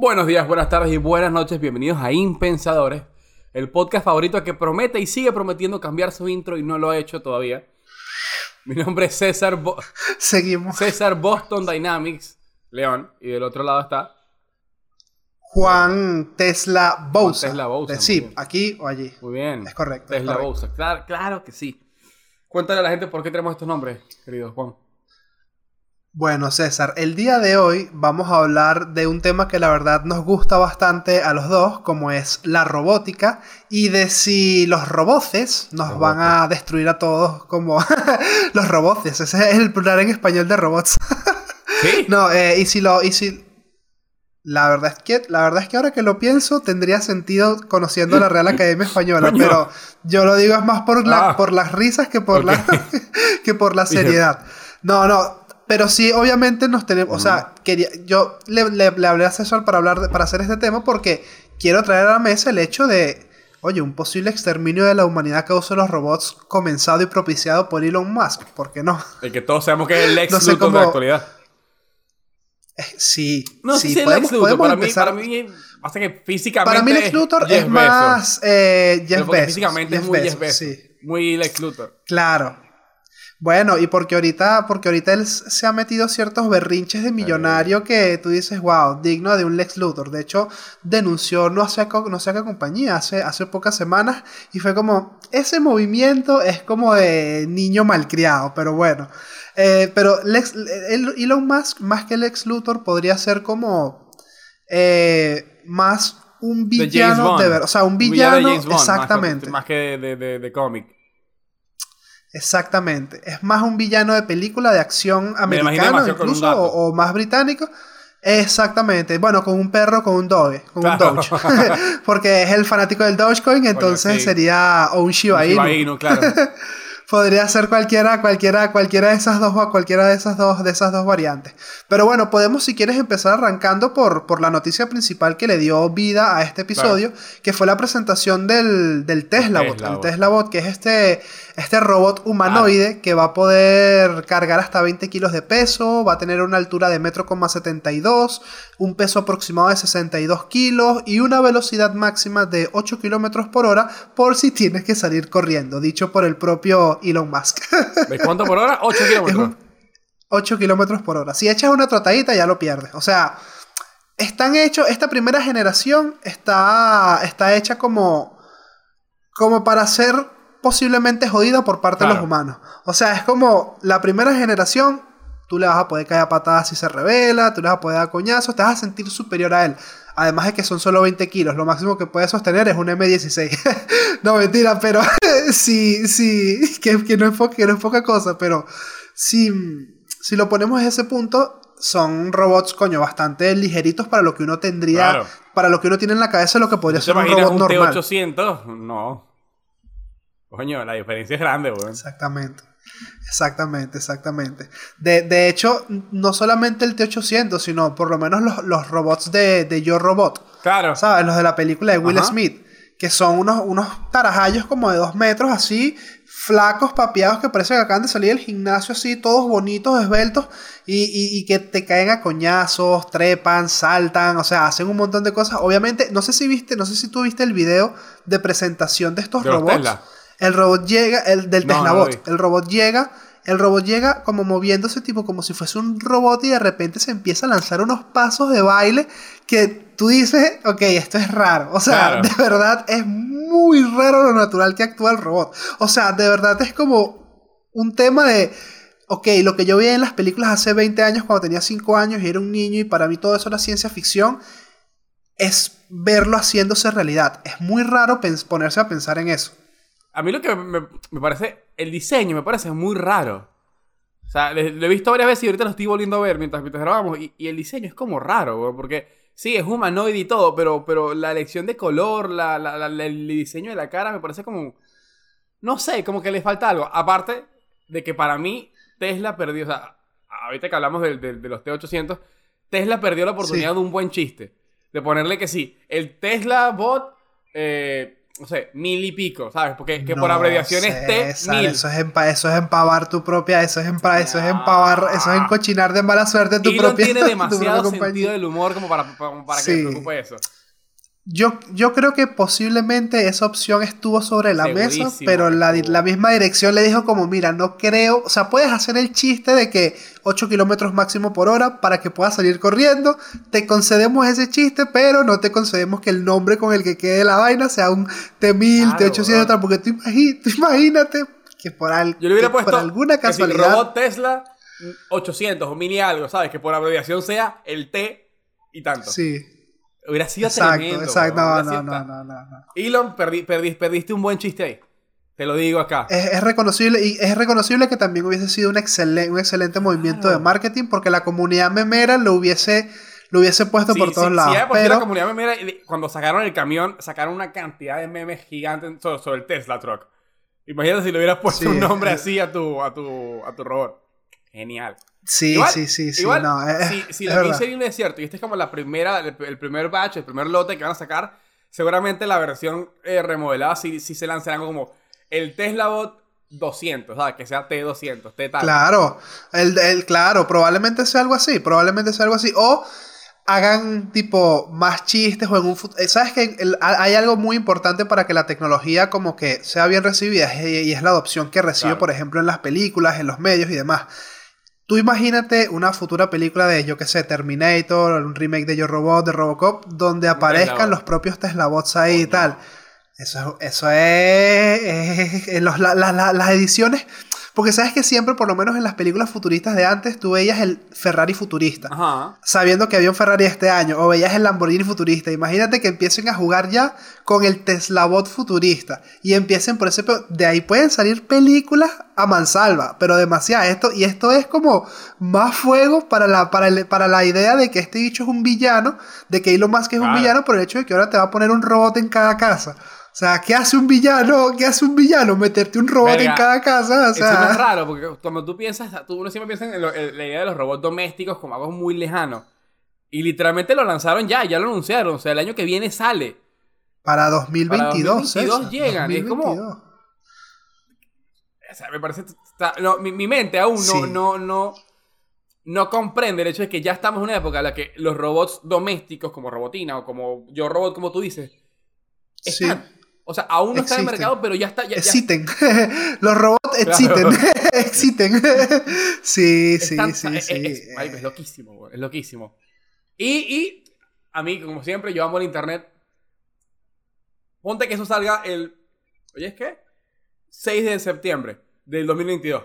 Buenos días, buenas tardes y buenas noches. Bienvenidos a Impensadores, el podcast favorito que promete y sigue prometiendo cambiar su intro y no lo ha hecho todavía. Mi nombre es César, Bo- Seguimos. César Boston Dynamics, León, y del otro lado está Juan Tesla Bousa. Tesla Bousa, Eh, Sí, aquí o allí. Muy bien. Es correcto, es Tesla. Bousa. Claro, claro que sí. Cuéntale a la gente por qué tenemos estos nombres, querido Juan. Bueno, César, el día de hoy vamos a hablar de un tema que la verdad nos gusta bastante a los dos, como es la robótica, y de si los roboces nos Roboces. van a destruir a todos como los roboces. Ese es el plural en español de robots. ¿Sí? No, eh, y si lo, y si la verdad es que, la verdad es que ahora que lo pienso tendría sentido conociendo la Real Academia Española, Coño. pero yo lo digo es más por la, Ah. por las risas que por Ok. la, que por la seriedad. No, no, pero sí, obviamente nos tenemos, o sea, quería, yo le, le- le hablé a César para hablar, de- para hacer este tema porque quiero traer a la mesa el hecho de, oye, un posible exterminio de la humanidad a causa de los robots comenzado y propiciado por Elon Musk, ¿por qué no? El que todos sabemos que es el ex No sé Luthor de la actualidad. Eh, Sí, No sí, es podemos, Luthor. Para mí, empezar. para mí, pasa que físicamente. Para mí Lex Luthor es más eh, Jeff Bezos. Físicamente Jeff es muy Bezos, Jeff Bezos. Sí, Muy Lex Luthor. claro. Bueno, y porque ahorita, porque ahorita él se ha metido ciertos berrinches de millonario que tú dices, wow, digno de un Lex Luthor. De hecho, denunció no sé, no sé qué compañía hace, hace pocas semanas y fue como, ese movimiento es como de niño malcriado, pero bueno. Eh, pero Lex, el- Elon Musk, más que Lex Luthor, podría ser como eh, más un De villano Bond. de ver, o sea, un Un villano, de James Bond, más que- exactamente. Más que, de, de, de- de cómic. Exactamente. Es más un villano de película de acción americano, con un incluso, o, o más británico. Exactamente. Bueno, con un perro, con un Doge, con Claro. un Doge. Porque es el fanático del Dogecoin, entonces sí. sería o un Shiba Inu. Shiba Inu, claro. Podría ser cualquiera, cualquiera, cualquiera de esas dos, cualquiera de esas dos, de esas dos variantes. Pero bueno, podemos, si quieres, empezar arrancando por, por la noticia principal que le dio vida a este episodio, que fue la presentación del, del Tesla Bot. Tesla El Bot. Tesla Bot, que es este, este robot humanoide que va a poder cargar hasta 20 kilos de peso, va a tener una altura de metro coma 72, un peso aproximado de 62 kilos y una velocidad máxima de 8 kilómetros por hora por si tienes que salir corriendo, dicho por el propio Elon Musk. ¿De cuánto por hora? 8 kilómetros. Es un- 8 kilómetros por hora. Si echas una trotadita ya lo pierdes. O sea, están hechos, esta primera generación está, está hecha como, como para ser posiblemente jodida por parte de los humanos. O sea, es como la primera generación, tú le vas a poder caer a patadas si se revela, tú le vas a poder dar coñazos, te vas a sentir superior a él. Además de que son solo 20 kilos, lo máximo que puede sostener es un M16. no, mentira, pero sí, sí, que, que no es po- que no es poca cosa, pero si, si lo ponemos a ese punto, son robots, coño, bastante ligeritos para lo que uno tendría, Claro. para lo que uno tiene en la cabeza, lo que podría ¿Te ser un robot un normal. T800? No. Coño, la diferencia es grande, weón. Exactamente. Exactamente, exactamente. De, de hecho, no solamente el T-800, sino por lo menos los, los robots de, de Yo Robot. Claro. ¿Sabes? Los de la película de Will Ajá. Smith. Que son unos, unos tarajallos como de dos metros así, flacos, papeados, que parece que acaban de salir del gimnasio así, todos bonitos, esbeltos, y, y- y que te caen a coñazos, trepan, saltan, o sea, hacen un montón de cosas. Obviamente, no sé si viste, no sé si tú viste el video de presentación de estos De robots. El robot llega, el del No, vi. el robot llega, el robot llega como moviéndose tipo como si fuese un robot y de repente se empieza a lanzar unos pasos de baile que tú dices, ok, esto es raro. O sea, Claro. de verdad es muy raro lo natural que actúa el robot. O sea, de verdad es como un tema de, ok, lo que yo veía en las películas hace 20 años cuando tenía 5 años y era un niño y para mí todo eso era ciencia ficción, es verlo haciéndose realidad. Es muy raro ponerse a pensar en eso. A mí lo que me, me parece, el diseño me parece muy raro. O sea, lo he visto varias veces y ahorita lo estoy volviendo a ver mientras, mientras grabamos. Y, y el diseño es como raro, weón, porque sí, es humanoide y todo, pero, pero la elección de color, la, la- la- la- el diseño de la cara me parece como... No sé, como que le falta algo. Aparte de que para mí Tesla perdió, o sea, ahorita que hablamos del- de, los T800, Tesla perdió la oportunidad Sí. de un buen chiste. De ponerle que sí, el Tesla Bot eh, no sé, mil y pico, ¿sabes? Porque que por No abreviación es T, César, mil. Eso es, empa- eso es empavar tu propia, eso es, empa- eso es empavar, eso es encochinar de mala suerte tu Elon propia, tiene tu demasiado propia sentido del humor como para, para, para que Sí. te preocupe eso. Yo, yo creo que posiblemente esa opción estuvo sobre la mesa, pero la, la misma dirección le dijo como, mira, no creo, o sea, puedes hacer el chiste de que 8 kilómetros máximo por hora para que puedas salir corriendo, te concedemos ese chiste, pero no te concedemos que el nombre con el que quede la vaina sea un T1000, Claro, T800, weón. tal, porque tú, imagi- tú imagínate que por, al- Yo le hubiera que puesto por alguna que si casualidad... robot Tesla 800 o mini algo, ¿sabes? Que por abreviación sea el T y tanto. Sí, Hubiera sido exacto, tremendo. exacto, no, no, no, no, no, no. Elon, perdí, perdí- perdiste un buen chiste ahí. Te lo digo acá. Es, es reconocible y es reconocible que también hubiese sido un, excelen- un excelente movimiento de marketing porque la comunidad memera lo hubiese, lo hubiese puesto Sí, por todos sí, lados. sí la pero comunidad memera, cuando sacaron el camión, sacaron una cantidad de memes gigantes sobre, sobre el Tesla Truck. Imagínate si le hubieras puesto un nombre eh. así a tu, a tu, a tu robot. Genial. Sí, Igual- sí, sí, sí, Igual, no, es, si, si es la misión es cierto y este es como la primera, el, el primer batch, el primer lote que van a sacar, seguramente la versión eh, remodelada sí, sí se lanzarán como el Tesla Bot 200, ¿sabes? Que sea T200, T tal. Claro, el, el- claro, probablemente sea algo así, probablemente sea algo así. O hagan tipo más chistes o en un futuro... ¿Sabes que hay algo muy importante para que la tecnología como que sea bien recibida y y es la adopción que recibe, Claro. por ejemplo, en las películas, en los medios y demás. Tú imagínate una futura película de, yo qué sé, Terminator, un remake de Yo Robot, de Robocop, donde aparezcan los propios Tesla Bots ahí y tal. Eso, eso es, los- la- la- la- las ediciones. Porque sabes que siempre, por lo menos en las películas futuristas de antes, tú veías el Ferrari futurista. Ajá. Sabiendo que había un Ferrari este año. O veías el Lamborghini futurista. Imagínate que empiecen a jugar ya con el Tesla Bot futurista. Y empiecen por ese... De ahí pueden salir películas a mansalva. Pero demasiado. Esto, y esto es como más fuego para la, para, el- para la idea de que este bicho es un villano. De que Elon Musk es un villano por el hecho de que ahora te va a poner un robot en cada casa. O sea, ¿qué hace un villano? ¿Qué hace un villano? Meterte un robot Verga, en cada casa. O Eso no es sea, raro, porque cuando tú piensas, tú, uno siempre piensa en, lo- en la idea de los robots domésticos como algo muy lejano. Y literalmente lo lanzaron ya, ya lo anunciaron. O sea, el año que viene sale. para 2022. 2022 César, llegan, es como- 2022. O sea, me parece. está- no, mi, mi mente aún no, Sí. no, no, no comprende el hecho de que ya estamos en una época en la que los robots domésticos, como Robotina o como Yo Robot, como tú dices, Sí. O sea, aún no está en el Existen. mercado, pero ya está. Ya, ya- Existen. Los robots existen. existen. sí, sí, sí, es, sí. es- marico, es loquísimo, es loquísimo. Y, y a mí, como siempre, yo amo el internet. Ponte que eso salga el. ¿Oye, es qué? 6 de septiembre del 2022.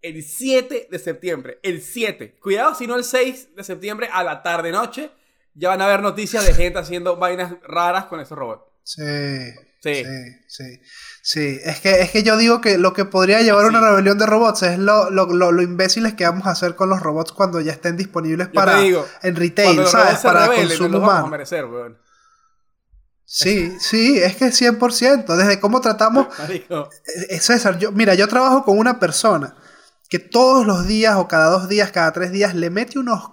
El 7 de septiembre. El 7. Cuidado si no el 6 de septiembre a la tarde-noche. Ya van a haber noticias de gente haciendo vainas raras con esos robots. Sí. Sí. Sí, sí, sí. Es que, es que yo digo que lo que podría llevar a una rebelión de robots es lo, lo, lo, lo imbéciles que vamos a hacer con los robots cuando ya estén disponibles Yo para digo, en retail, ¿sabes? Para rebelen, consumo nos vamos a humano. merecer, weón. Sí, sí, es que 100%. Desde cómo tratamos Marico. Eh, César, yo, mira, yo trabajo con una persona que todos los días o cada dos días, cada tres días, le mete unos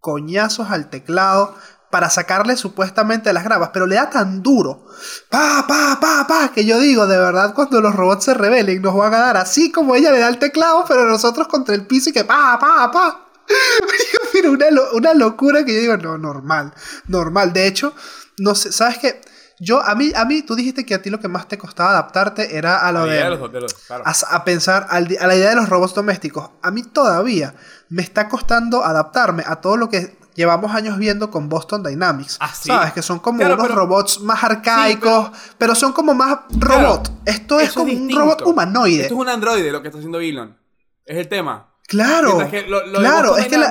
coñazos al teclado para sacarle supuestamente las grabas, pero le da tan duro, pa, pa, pa, pa, que yo digo, de verdad, cuando los robots se rebelen, nos van a dar así como ella le da el teclado, pero nosotros contra el piso y que pa, pa, pa. Pero una, lo- una locura que yo digo, no, normal, normal. De hecho, no sé, ¿sabes qué? Yo, a mí, a mí, tú dijiste que a ti lo que más te costaba adaptarte era a lo La de, idea de los- de los- claro. a, a pensar a la idea de los robots domésticos. A mí todavía me está costando adaptarme a todo lo que llevamos años viendo con Boston Dynamics. Ah, ¿sí? ¿Sabes? Que son como Claro, unos pero- robots más arcaicos, pero, son como más robot. Esto es como un robot humanoide. Esto es un androide lo que está haciendo Elon. Es el tema. Claro, Mientras que lo, lo de claro, es que la-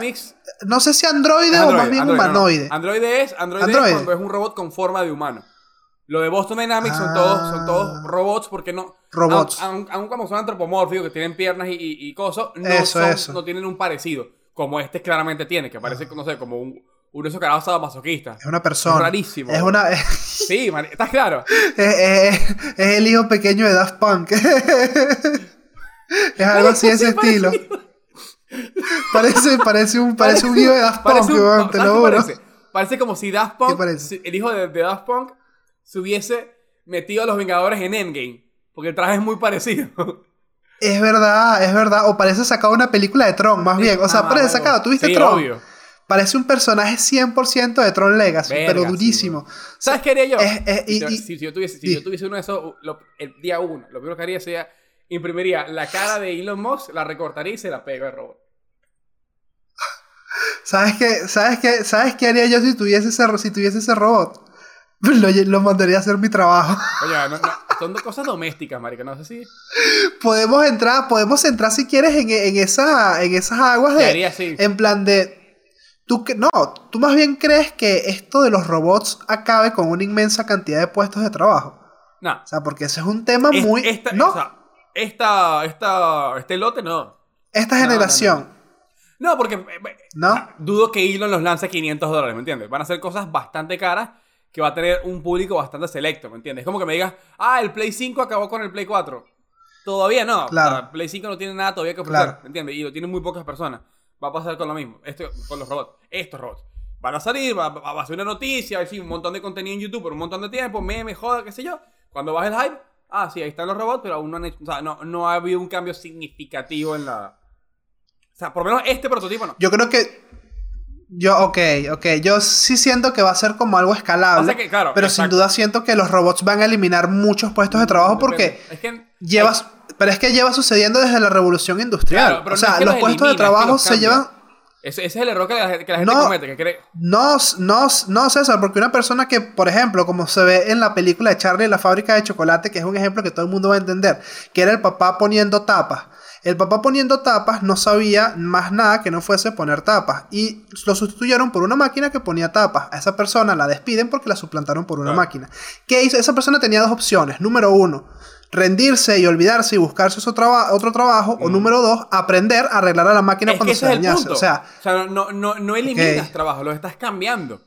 no sé si androide, o más bien no, no. humanoide. Androide es, androide es Androide. cuando es un robot con forma de humano. Lo de Boston Dynamics son, Ah. todos, son todos robots porque no... Robots. Aun, aun- aun cuando son antropomórficos, que tienen piernas y, y, y cosas, no, Eso, son- eso. no tienen un parecido. Como este claramente tiene, que parece, no sé, como un, uno de esos carajos sadomasoquistas. Es una persona. Es rarísimo. Es una. Es, Sí, man, ¿estás claro? es- es el hijo pequeño de Daft Punk. es algo así de ese estilo. Parece, parece un, parece un hijo de Daft Punk, un- te ¿sabes lo juro. Parece? Parece como si Daft ¿Qué Punk, si- el hijo de, de Daft Punk, se hubiese metido a los Vengadores en Endgame. Porque el traje es muy parecido. Es verdad, es verdad. O parece sacado una película de Tron, más bien. O sea, Ah, parece sacado. ¿Tuviste Sí, Tron? obvio. Parece un personaje 100% de Tron Legacy, Verga, pero sí, durísimo. ¿Sabes qué haría yo? Es- es- y- si, y- si- si yo tuviese, si y- yo tuviese uno de esos, lo- el día uno, lo primero que haría sería imprimiría la cara de Elon Musk, la recortaría y se la pego al robot. ¿Sabes qué? ¿Sabes qué? ¿Sabes qué haría yo si tuviese ese, si tuviese ese robot? Lo, lo mandaría a hacer mi trabajo. Oye, no, no, son dos cosas domésticas, marica. No sé si... podemos entrar, podemos entrar si quieres en, en, esa, en esas aguas ¿Qué de... haría así? En plan de... Tú que, no, tú más bien crees que esto de los robots acabe con una inmensa cantidad de puestos de trabajo. No. O sea, porque ese es un tema Es- muy... esta, no, o sea, esta, esta, este lote no. esta no, no, generación. No, porque eh, eh, ¿No? dudo que Elon los lance 500 dólares, ¿me entiendes? Van a ser cosas bastante caras que va a tener un público bastante selecto, ¿me entiendes? Es como que me digas, ah, el Play 5 acabó con el Play 4. Todavía no. Claro. O sea, Play 5 no tiene nada todavía que ofrecer, Claro. ¿me entiendes? Y lo tienen muy pocas personas. Va a pasar con lo mismo. Esto, con los robots. Estos robots. Van a salir, va, va- a ser una noticia, a un montón de contenido en YouTube por un montón de tiempo, meme, joda, qué sé yo. Cuando baje el hype, ah, sí, ahí están los robots, pero aún no han hecho, o sea, no, no ha habido un cambio significativo en la... O sea, por lo menos este prototipo no. Yo creo que... Yo, ok, ok. Yo sí siento que va a ser como algo escalable. O sea que, claro, pero sin duda siento que los robots van a eliminar muchos puestos de trabajo porque... Es que... Llevas, pero es que lleva sucediendo desde la revolución industrial. Claro, pero o no sea, es que los los puestos de elimina, trabajo se llevan. Ese, es el error que la, que la gente No. comete, que cree... No, no, no, César, porque una persona que, por ejemplo, como se ve en la película de Charlie la fábrica de chocolate, que es un ejemplo que todo el mundo va a entender, que era el papá poniendo tapas. El papá poniendo tapas no sabía más nada que no fuese poner tapas. Y lo sustituyeron por una máquina que ponía tapas. A esa persona la despiden porque la suplantaron por una Claro. máquina. ¿Qué hizo? Esa persona tenía dos opciones. Número uno, rendirse y olvidarse y buscarse otro, traba- otro trabajo. O Mm. número dos, aprender a arreglar a la máquina es cuando que se es el dañase. punto. O sea, no, no, no eliminas Ok. trabajo, lo estás cambiando.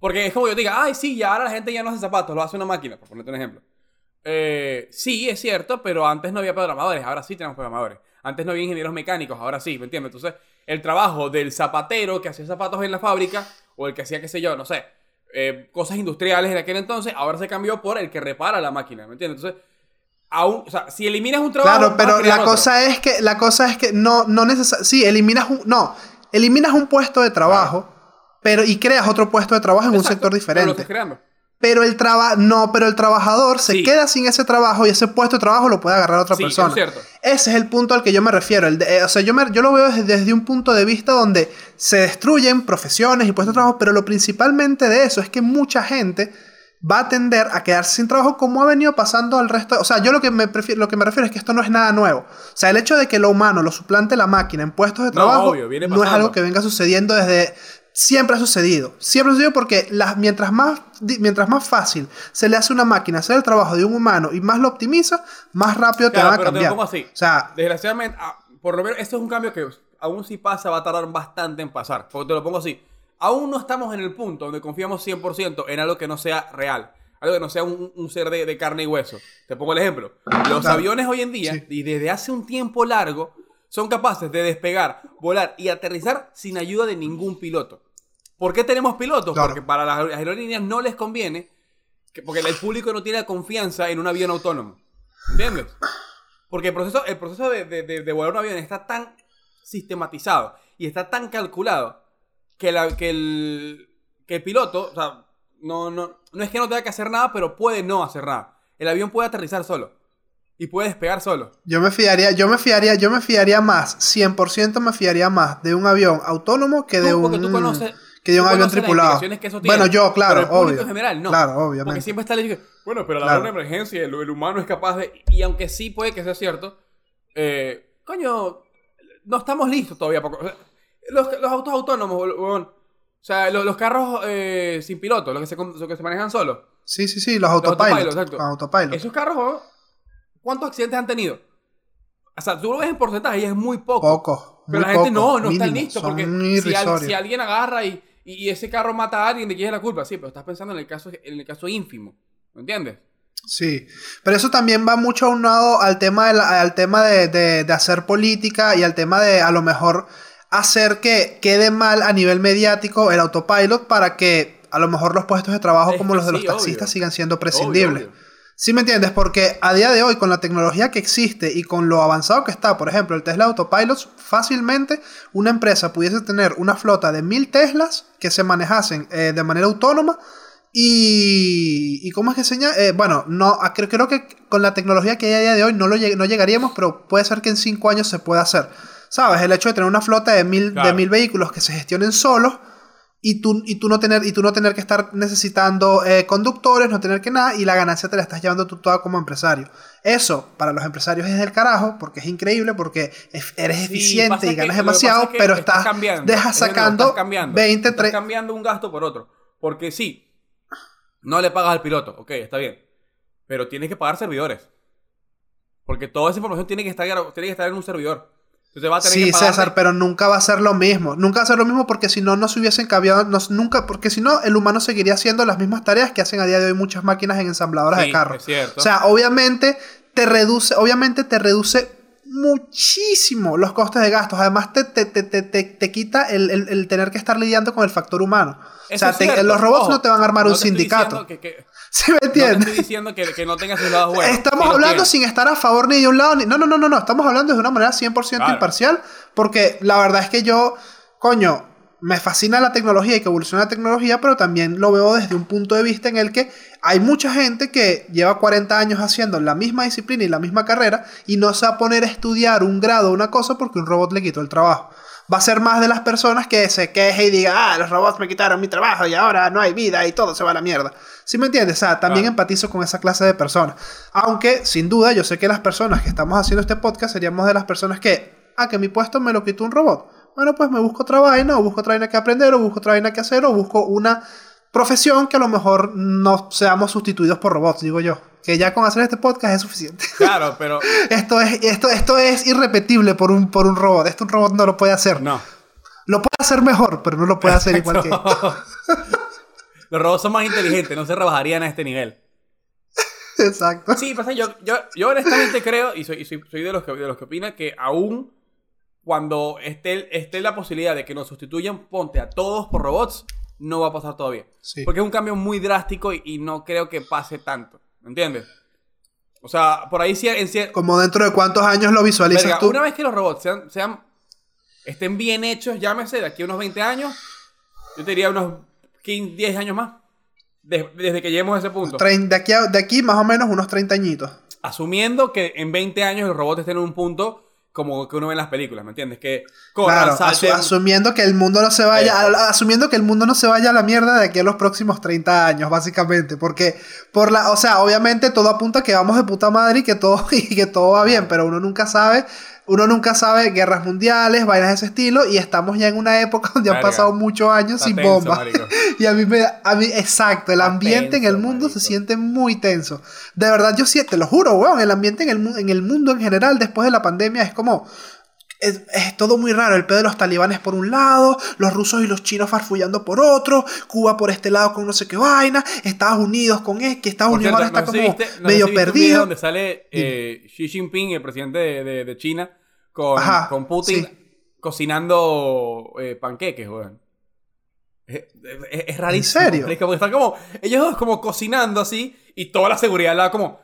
Porque es como yo diga, ay, sí, ya ahora la gente ya no hace zapatos, lo hace una máquina, por ponerte un ejemplo. Eh, sí, es cierto, pero antes no había programadores, ahora sí tenemos programadores. Antes no había ingenieros mecánicos, ahora sí, ¿me entiendes? Entonces, el trabajo del zapatero que hacía zapatos en la fábrica, o el que hacía, qué sé yo, no sé, eh, cosas industriales en aquel entonces, ahora se cambió por el que repara la máquina, ¿me entiendes? Entonces, aún, o sea, si eliminas un trabajo... Claro, pero la otro. cosa es que la cosa es que no no necesariamente sí, eliminas un no, eliminas un puesto de trabajo, pero y creas otro puesto de trabajo en un sector pero lo diferente. estás creando. Pero el traba no, pero el trabajador se Sí. queda sin ese trabajo y ese puesto de trabajo lo puede agarrar otra Sí, persona. es cierto. Ese es el punto al que yo me refiero. El de- eh, o sea, yo, me- yo lo veo desde, desde un punto de vista donde se destruyen profesiones y puestos de trabajo, pero lo principalmente de eso es que mucha gente va a tender a quedarse sin trabajo como ha venido pasando al resto. O sea, yo lo que, me prefiero, lo que me refiero es que esto no es nada nuevo. O sea, el hecho de que lo humano lo suplante la máquina en puestos de No, trabajo obvio, no es algo que venga sucediendo desde... Siempre ha sucedido. Siempre ha sucedido porque las, mientras, más, mientras más fácil se le hace a una máquina hacer el trabajo de un humano y más lo optimiza, más rápido te van a pero te lo cambiar. pongo así. O sea, Desgraciadamente, ah, por lo menos, esto es un cambio que aún si pasa va a tardar bastante en pasar. Porque te lo pongo así. Aún no estamos en el punto donde confiamos 100% en algo que no sea real. Algo que no sea un, un ser de, de carne y hueso. Te pongo el ejemplo. Los Claro. aviones hoy en día, Sí. y desde hace un tiempo largo, son capaces de despegar, volar y aterrizar sin ayuda de ningún piloto. ¿Por qué tenemos pilotos? Claro. Porque para las aerolíneas no les conviene, que- porque el público no tiene confianza en un avión autónomo. ¿Entiendes? Porque el proceso, el proceso de, de- de- de volar un avión está tan sistematizado y está tan calculado que, la- que el, que el piloto, o sea, no, no, no es que no tenga que hacer nada, pero puede no hacer nada. El avión puede aterrizar solo y puede despegar solo. yo me fiaría, yo me fiaría, yo me fiaría más, 100% me fiaría más de un avión autónomo que de un tú conoces, que de un avión tripulado. Bueno, yo, claro, pero el obvio. en general no. Claro, obviamente. Porque siempre está el bueno, pero la Claro. una emergencia, el, el humano es capaz de. Y aunque sí puede que sea cierto, eh, coño, no estamos listos todavía. porque- o sea, los, los autos autónomos, huevón, o sea, los, los carros eh, sin piloto, los que, se, los que se manejan solos. Sí, sí, sí, los autopilot, autopilots. exacto. Los autopilots. Esos carros, huevón, ¿cuántos accidentes han tenido? O sea, tú lo ves en porcentaje y es muy poco. Pocos. Pero la gente no, no está listo. Porque si, al- si alguien agarra y, y, ese carro mata a alguien, ¿de quién es la culpa? Sí, pero estás pensando en el caso, en el caso ínfimo. ¿Me entiendes? Sí, pero eso también va mucho aunado al tema, de la- al tema de, de- de hacer política y al tema de a lo mejor hacer que quede mal a nivel mediático el autopilot para que a lo mejor los puestos de trabajo Es como los de sí, los taxistas obvio. sigan siendo prescindibles. Obvio, obvio. ¿Sí me entiendes? Porque a día de hoy, con la tecnología que existe y con lo avanzado que está, por ejemplo, el Tesla Autopilot, fácilmente una empresa pudiese tener una flota de mil Teslas que se manejasen eh, de manera autónoma. Y, y ¿cómo es que se llama? Eh, bueno, no, ah, creo, creo que con la tecnología que hay a día de hoy no, lo, no llegaríamos, pero puede ser que en cinco años se pueda hacer. ¿Sabes? El hecho de tener una flota de mil, de mil vehículos que se gestionen solos y tú, y tú, no, tener, y tú no tener que estar necesitando eh, conductores, no tener que nada, y la ganancia te la estás llevando tú toda como empresario. Eso para los empresarios es del carajo, porque es increíble, porque eres eficiente y ganas demasiado, pero estás, cambiando, dejas sacando cambiando, 20, estás cambiando un gasto por otro. Porque sí, no le pagas al piloto, ok, está bien, pero tienes que pagar servidores. Porque toda esa información tiene que estar, tiene que estar en un servidor sí, César, pero nunca va a ser lo mismo. Nunca va a ser lo mismo porque si no, no se hubiesen cambiado. nunca, porque si no, el humano seguiría haciendo las mismas tareas que hacen a día de hoy muchas máquinas en ensambladoras de carros. O sea, obviamente te reduce, obviamente te reduce muchísimo los costes de gastos. Además, te, te, te, te quita el, el, tener que estar lidiando con el factor humano. o sea, los robots no te van a armar un sindicato. ¿Sí me entiendes? No estoy diciendo que, que no tengas sus lados buenos. Estamos hablando sin estar a favor ni de un lado ni. No, no, no, no, no. Estamos hablando de una manera 100% imparcial. Porque la verdad es que yo, coño, me fascina la tecnología y que evoluciona la tecnología, pero también lo veo desde un punto de vista en el que hay mucha gente que lleva 40 años haciendo la misma disciplina y la misma carrera y no se va a poner a estudiar un grado o una cosa porque un robot le quitó el trabajo va a ser más de las personas que se queje y diga, ah, los robots me quitaron mi trabajo y ahora no hay vida y todo se va a la mierda. ¿Sí me entiendes? O sea, también empatizo con esa clase de personas. Aunque, sin duda, yo sé que las personas que estamos haciendo este podcast seríamos de las personas que, ah, que mi puesto me lo quitó un robot. Bueno, pues me busco otra vaina, o busco otra vaina que aprender, o busco otra vaina que hacer, o busco una profesión que a lo mejor no seamos sustituidos por robots, digo yo. Que ya con hacer este podcast es suficiente. Claro, pero. esto, es, esto, esto es irrepetible por un, por un robot. Esto un robot no lo puede hacer. No. Lo puede hacer mejor, pero no lo puede hacer igual que. Los robots son más inteligentes, no se rebajarían a este nivel. Exacto. Sí, pasa, yo, yo, yo honestamente creo, y soy, soy, de, los que, de los que opina, que aún cuando esté, esté la posibilidad de que nos sustituyan, ponte a todos por robots, no va a pasar todavía. Porque es un cambio muy drástico y, no creo que pase tanto. ¿Me entiendes? O sea, por ahí sí... En Como dentro de cuántos años lo visualizas tú. Una vez que los robots sean, sean, estén bien hechos, llámese, de aquí a unos 20 años, yo te diría unos 15, 10 años más. desde que lleguemos a ese punto. de, aquí de aquí más o menos unos 30 añitos. Asumiendo que en 20 años los robots estén en un punto como que uno ve en las películas, ¿me entiendes? Que claro, asumiendo que el mundo no se vaya, asumiendo que el mundo no se vaya a la mierda de aquí a los próximos 30 años, básicamente, porque por la, o sea, obviamente todo apunta a que vamos de puta madre y que todo y que todo va bien, pero uno nunca sabe uno nunca sabe guerras mundiales, vainas de ese estilo, y estamos ya en una época donde han pasado muchos años sin bombas. y a mí me a mí, exacto, el ambiente en el mundo se siente muy tenso. De verdad, yo sí, te lo juro, weón, el ambiente en el, en el mundo en general después de la pandemia es como. Es, todo muy raro. El pedo de los talibanes por un lado, los rusos y los chinos farfullando por otro, Cuba por este lado con no sé qué vaina, Estados Unidos con es que Estados Unidos ahora está como medio perdido. donde sale eh, Xi Jinping, el presidente de, de China, con, Putin cocinando eh, panqueques, weón. Es, rarísimo. ¿En serio? Porque están como, ellos dos como cocinando así y toda la seguridad la como,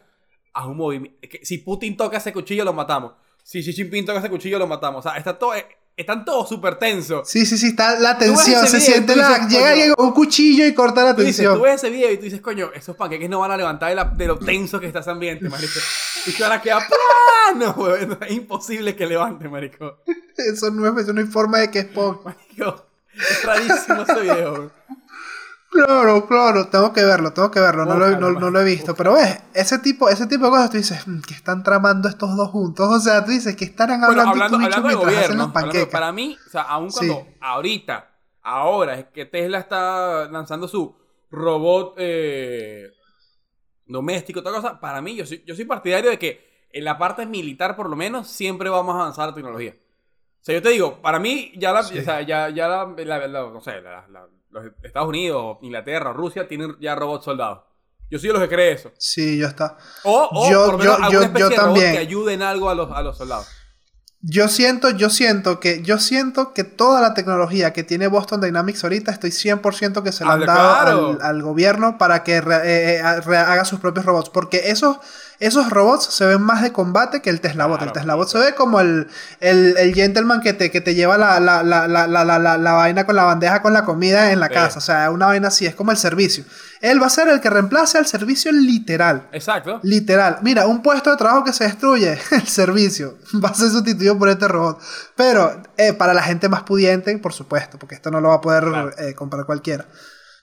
a un movimiento. Si Putin toca ese cuchillo, lo matamos. Si Xi Jinping toca ese cuchillo, lo matamos. O sea, está todo, eh, están todos súper tensos. Sí, sí, sí, está la tensión, se siente la... llega con un cuchillo y corta la tensión. tú ves ese video y tú dices, coño, esos panqueques no van a levantar de, de lo tenso que está ese ambiente, marico. Y tú ahora queda plano, weón. Es imposible que levante, marico. Eso no es, eso no hay forma de que es pop. Marico, es rarísimo ese video, weón. Claro, claro, tengo que verlo, tengo que verlo, no, lo, no, lo, he visto. Pero ves, ese tipo, ese tipo de cosas tú dices, mm, que están tramando estos dos juntos. O sea, tú dices, que estarán hablando, hablando, hablando de gobierno, para mí, o sea, aun cuando ahorita, ahora es que Tesla está lanzando su robot eh, doméstico, toda cosa, para mí, yo soy, yo soy partidario de que en la parte militar, por lo menos, siempre vamos a avanzar la tecnología. O sea, yo te digo, para mí, ya la, o sea, ya, ya la, no sé, la, los Estados Unidos, Inglaterra, Rusia tienen ya robots soldados. Yo soy de los que cree eso. Sí, ya está. O, o yo, por lo menos alguna especie de robot que ayuden algo a los, a los soldados. Yo siento, yo siento que, yo siento que toda la tecnología que tiene Boston Dynamics ahorita, estoy 100% que se la Ah, han dado claro. al, al gobierno para que re- eh, eh, re- haga sus propios robots. Porque esos, esos robots se ven más de combate que el Tesla Bot. Claro, el Tesla Bot se ve como el, el, el gentleman que te, que te lleva la, la, la, la, vaina con la bandeja con la comida en la Sí. casa. O sea, una vaina así, es como el servicio. Él va a ser el que reemplace al servicio literal. Exacto. Literal. Mira, un puesto de trabajo que se destruye, el servicio, va a ser sustituido por este robot. Pero eh, para la gente más pudiente, por supuesto, porque esto no lo va a poder Claro. eh, comprar cualquiera.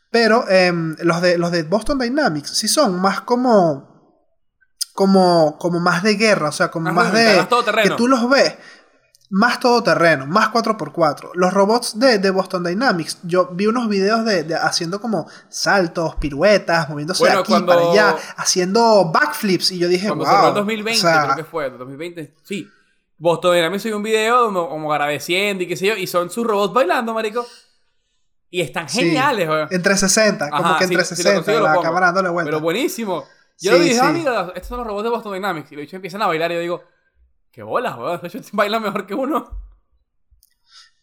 Pero em, los, de, los de Boston Dynamics sí son más como. Como, como más de guerra, o sea, como Más más, de. más. Que tú los ves. Más todoterreno, más 4x4. Los robots de, de Boston Dynamics, yo vi unos videos de, de haciendo como saltos, piruetas, moviéndose Bueno, de aquí cuando- para allá, haciendo backflips. Y yo dije, Cuando wow. cerró el 2020, o sea, creo que fue, 2020, sí. Boston Dynamics subió un video como, como agradeciendo y qué sé yo, y son sus robots bailando, marico. Y están sí, geniales, weón. En 360, como Ajá, que en si- si lo 360, consigo, la cámara dándole vuelta. Pero buenísimo. Yo Sí, le dije, ah, mira, estos son los robots de Boston Dynamics. Y los bichos empiezan a bailar y yo digo, qué bolas, weón. Los bichos bailan mejor que uno.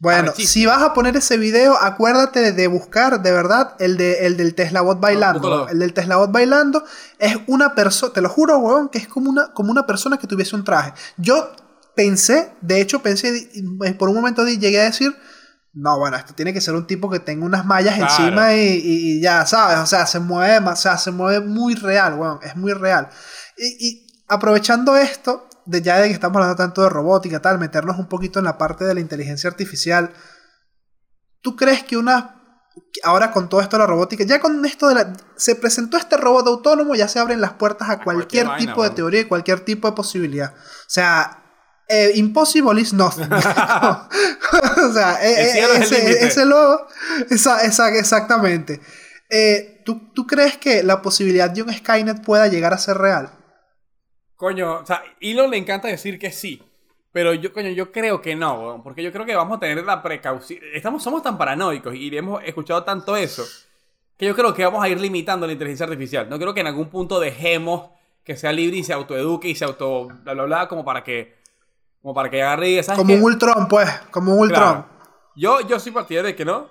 Bueno, si vas a poner ese video, acuérdate de, buscar de verdad el, de, el del Tesla Bot bailando. ¿no? El del Tesla Bot bailando es una persona, te lo juro, weón, que es como una, como una persona que tuviese un traje. Yo pensé, de hecho pensé, por un momento llegué a decir, no, bueno, esto tiene que ser un tipo que tenga unas mallas Claro. encima y, y- y ya, ¿sabes? O sea, se mueve, o sea, se mueve muy real, weón, es muy real. Y, y aprovechando esto, de ya de que estamos hablando tanto de robótica tal, meternos un poquito en la parte de la inteligencia artificial, ¿tú crees que una... Ahora con todo esto de la robótica, ya con esto de la... Se presentó este robot autónomo, ya se abren las puertas a, cualquier cualquier, vaina, tipo de teoría y cualquier tipo de posibilidad. O sea, eh, impossible is nothing. o sea, eh, El cielo es ese, ese logo, esa- esa- exactamente. Eh, ¿tú, ¿Tú crees que la posibilidad de un Skynet pueda llegar a ser real? Coño, o sea, Elon le encanta decir que sí. Pero yo, coño, yo creo que no, porque yo creo que vamos a tener la precaución. Estamos, somos tan paranoicos y hemos escuchado tanto eso que yo creo que vamos a ir limitando la inteligencia artificial. No creo que en algún punto dejemos que sea libre y se autoeduque y se auto bla bla bla como para que como para que agarre y diga, ¿sabes Como qué? un Ultron, pues, como un Ultron. Claro. Yo, yo soy partidario de que no.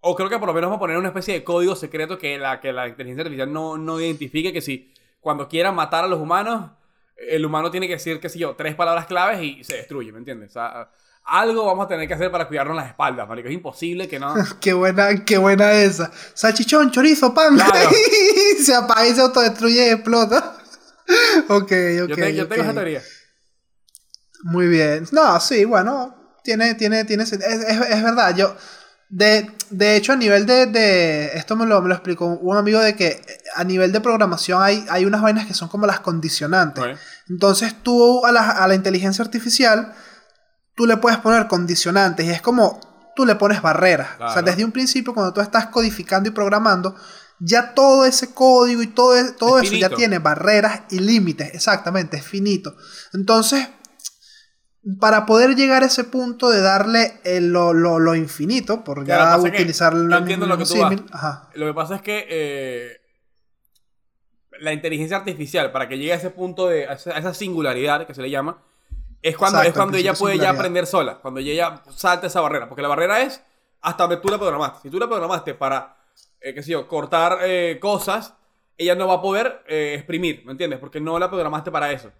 O creo que por lo menos vamos a poner una especie de código secreto que la, que la inteligencia artificial no, no identifique que si cuando quieran matar a los humanos, el humano tiene que decir, qué sé yo, tres palabras claves y se destruye, ¿me entiendes? O sea, algo vamos a tener que hacer para cuidarnos las espaldas, marico. Es imposible que no... Qué buena, qué buena esa. Salchichón, chorizo, pan. Claro. se apaga y se autodestruye y explota. ok, ok. yo, te- yo tengo ok. esa teoría. Muy bien. No, sí, bueno. Tiene, tiene, tiene. Es, es- es verdad. Yo. De, de hecho, a nivel de, de- Esto me lo, me lo explicó un amigo de que eh, a nivel de programación hay, hay unas vainas que son como las condicionantes. Entonces tú a la, a la inteligencia artificial, tú le puedes poner condicionantes y es como tú le pones barreras. O sea, desde un principio cuando tú estás codificando y programando, ya todo ese código y todo, e- todo Es eso ya tiene barreras y límites. Exactamente, es finito. Entonces, para poder llegar a ese punto de darle el- lo, lo- lo infinito, por ya que utilizar la misma lo que símil, ajá. Lo que pasa es que eh, la inteligencia artificial, para que llegue a ese punto de a esa, singularidad que se le llama, es cuando, Exacto, es cuando el ella puede de ya aprender sola, cuando ella salta esa barrera. Porque la barrera es hasta donde tú la programaste. Si tú la programaste para, eh, qué sé yo, cortar eh, cosas, ella no va a poder eh, exprimir, ¿me entiendes? Porque no la programaste para eso.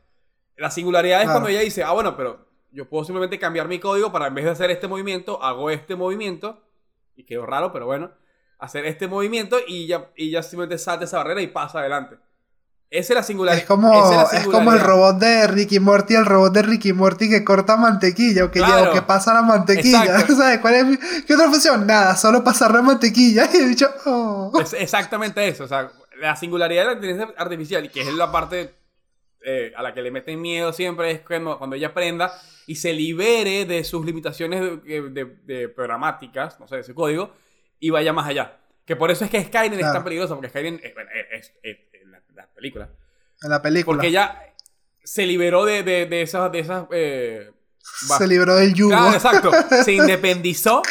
La singularidad es Claro. cuando ella dice, ah, bueno, pero yo puedo simplemente cambiar mi código para en vez de hacer este movimiento, hago este movimiento, y quedó raro, pero bueno, hacer este movimiento y ya, y ya simplemente salta esa barrera y pasa adelante. Esa es la singularidad. Es como, la es como el robot de Ricky Morty, el robot de Ricky Morty que corta mantequilla o que, Claro. lleva- o que pasa la mantequilla. ¿Sabes cuál es ¿Qué otra función? Nada, solo pasar la mantequilla. Y he dicho, oh. Es exactamente eso. O sea, la singularidad de la inteligencia artificial, que es la parte eh, a la que le meten miedo siempre, es cuando, cuando ella aprenda y se libere de sus limitaciones de, de- de programáticas, no sé, de ese código, y vaya más allá. Que por eso es que es Claro. tan peligroso, porque Skynet eh, bueno, es, es- es la, la película. En la película. Porque ella se liberó de, de, de esas... De esas eh, Se libró del yugo. Claro, exacto. Se independizó.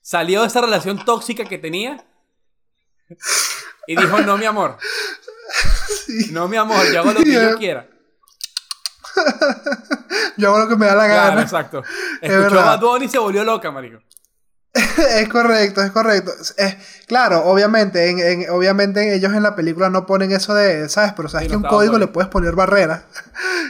Salió de esa relación tóxica que tenía. Y dijo, no, mi amor. Sí. No, mi amor, yo hago lo que yo quiera. Yo hago lo que me da la Claro, gana. exacto. Es Escuchó verdad. a Bad Bunny y se volvió loca, marico. es correcto, es correcto. Es, claro, obviamente, en, en- obviamente ellos en la película no ponen eso de, ¿sabes? Pero sabes Sí, que no un código le puedes poner barreras.